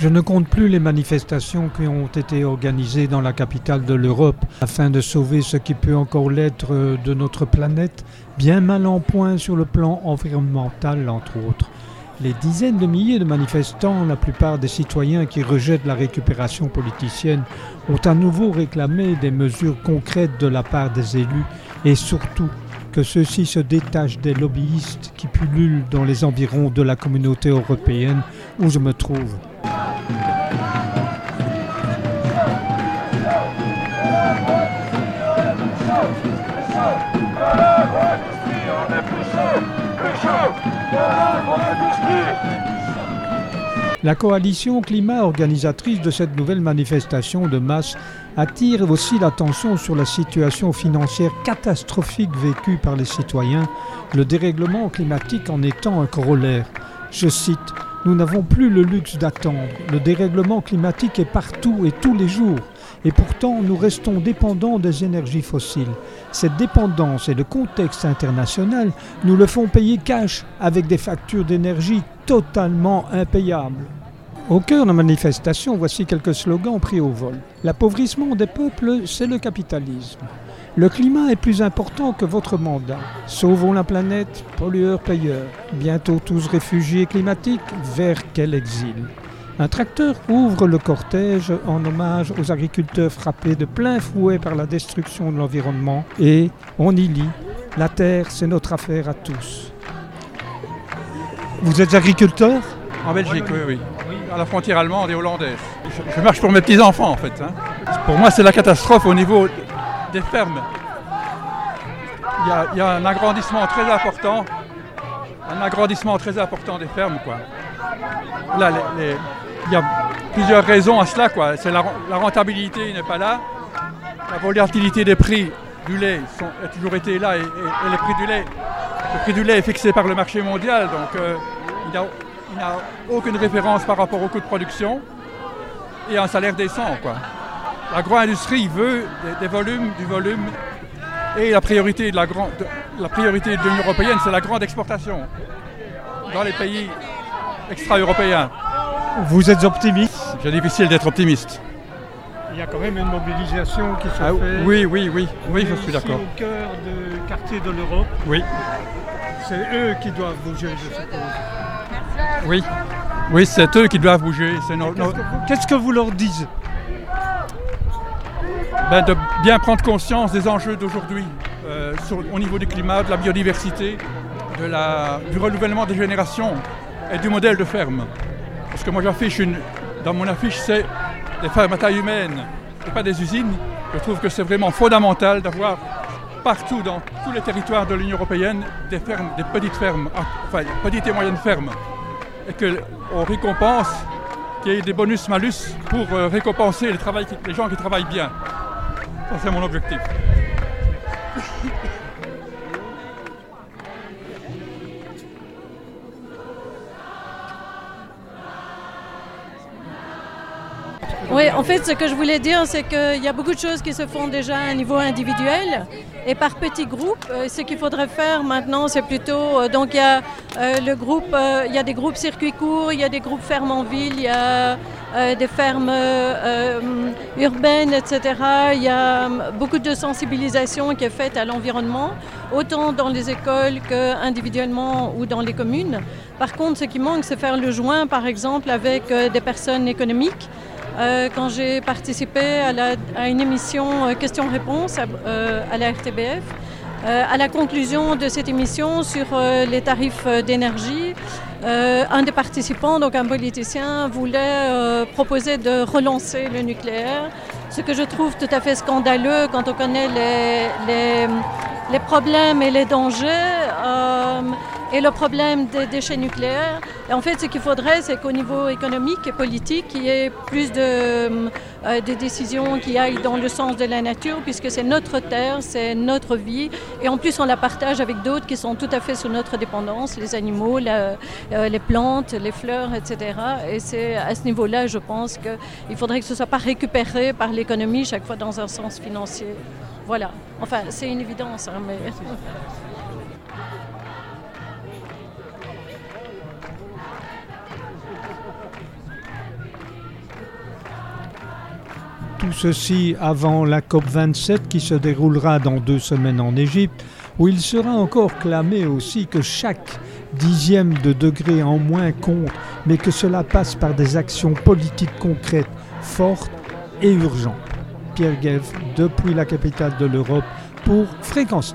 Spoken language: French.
Je ne compte plus les manifestations qui ont été organisées dans la capitale de l'Europe afin de sauver ce qui peut encore l'être de notre planète, bien mal en point sur le plan environnemental entre autres. Les dizaines de milliers de manifestants, la plupart des citoyens qui rejettent la récupération politicienne, ont à nouveau réclamé des mesures concrètes de la part des élus et surtout que ceux-ci se détachent des lobbyistes qui pullulent dans les environs de la communauté européenne où je me trouve. La coalition climat organisatrice de cette nouvelle manifestation de masse attire aussi l'attention sur la situation financière catastrophique vécue par les citoyens, le dérèglement climatique en étant un corollaire. Je cite Nous n'avons plus le luxe d'attendre. Le dérèglement climatique est partout et tous les jours. Et pourtant, nous restons dépendants des énergies fossiles. Cette dépendance et le contexte international nous le font payer cash avec des factures d'énergie totalement impayables. Au cœur de la manifestation, voici quelques slogans pris au vol. L'appauvrissement des peuples, c'est le capitalisme. Le climat est plus important que votre mandat. Sauvons la planète, pollueurs-payeurs. Bientôt tous réfugiés climatiques, vers quel exil? Un tracteur ouvre le cortège en hommage aux agriculteurs frappés de plein fouet par la destruction de l'environnement et on y lit La terre, c'est notre affaire à tous. Vous êtes agriculteur? En Belgique, oui, oui. À la frontière allemande et hollandaise. Je, marche pour mes petits-enfants, en fait. Hein. Pour moi, c'est la catastrophe au niveau des fermes. Il y, a, un agrandissement très important. Un agrandissement très important des fermes, quoi. Là, les, il y a plusieurs raisons à cela. Quoi. C'est la, rentabilité n'est pas là. La volatilité des prix du lait a toujours été là et, le prix du lait, le prix du lait est fixé par le marché mondial. Donc euh, il n'y a, aucune référence par rapport au coût de production et un salaire décent. L'agro-industrie veut des, volumes, du volume et la priorité de la, la priorité de l'Union européenne, c'est la grande exportation dans les pays extra-européens. Vous êtes optimiste C'est difficile d'être optimiste. Il y a quand même une mobilisation qui se ah, fait. Oui, oui, oui, oui, je suis d'accord. au cœur du quartier de l'Europe. Oui. C'est eux qui doivent bouger, je suppose. Oui, oui, c'est eux qui doivent bouger. Qu'est-ce que vous leur dites? Ben, De bien prendre conscience des enjeux d'aujourd'hui euh, au niveau du climat, de la biodiversité, de la, du renouvellement des générations et du modèle de ferme. Parce que moi j'affiche une. Dans mon affiche, c'est des fermes à taille humaine et pas des usines. Je trouve que c'est vraiment fondamental d'avoir partout dans tous les territoires de l'Union européenne des fermes, des petites fermes, ah, enfin petites et moyennes fermes. Et qu'on récompense, qu'il y ait des bonus-malus pour euh, récompenser les gens qui travaillent bien. Ça c'est mon objectif. Oui, en fait, ce que je voulais dire, c'est qu'il y a beaucoup de choses qui se font déjà à un niveau individuel et par petits groupes. Euh, ce qu'il faudrait faire maintenant, c'est plutôt. Euh, donc, il y a euh, le groupe, il y a des groupes circuits courts, il y a des groupes fermes en ville, il y a des fermes urbaines, etc. Il y a beaucoup de sensibilisation qui est faite à l'environnement, autant dans les écoles qu'individuellement ou dans les communes. Par contre, ce qui manque, c'est faire le joint, par exemple, avec des personnes économiques. Euh, quand j'ai participé à, une émission euh, questions-réponses à, euh, la RTBF. à la conclusion de cette émission sur les tarifs d'énergie, un des participants, donc un politicien, voulait proposer de relancer le nucléaire, ce que je trouve tout à fait scandaleux quand on connaît les, les, les problèmes et les dangers. Et le problème des déchets nucléaires. En fait, ce qu'il faudrait, c'est qu'au niveau économique et politique, il y ait plus de, euh, des décisions qui aillent dans le sens de la nature, puisque c'est notre terre, c'est notre vie. Et en plus, on la partage avec d'autres qui sont tout à fait sous notre dépendance, les animaux, euh, les plantes, les fleurs, etc. Et c'est à ce niveau-là, je pense qu'il faudrait que ce ne soit pas récupéré par l'économie chaque fois dans un sens financier. Voilà. Enfin, c'est une évidence, hein, mais... Tout ceci avant la COP27 qui se déroulera dans deux semaines en Égypte, où il sera encore clamé aussi que chaque dixième de degré en moins compte, mais que cela passe par des actions politiques concrètes, fortes et urgentes. Pierre Guelph, depuis la capitale de l'Europe, pour Fréquence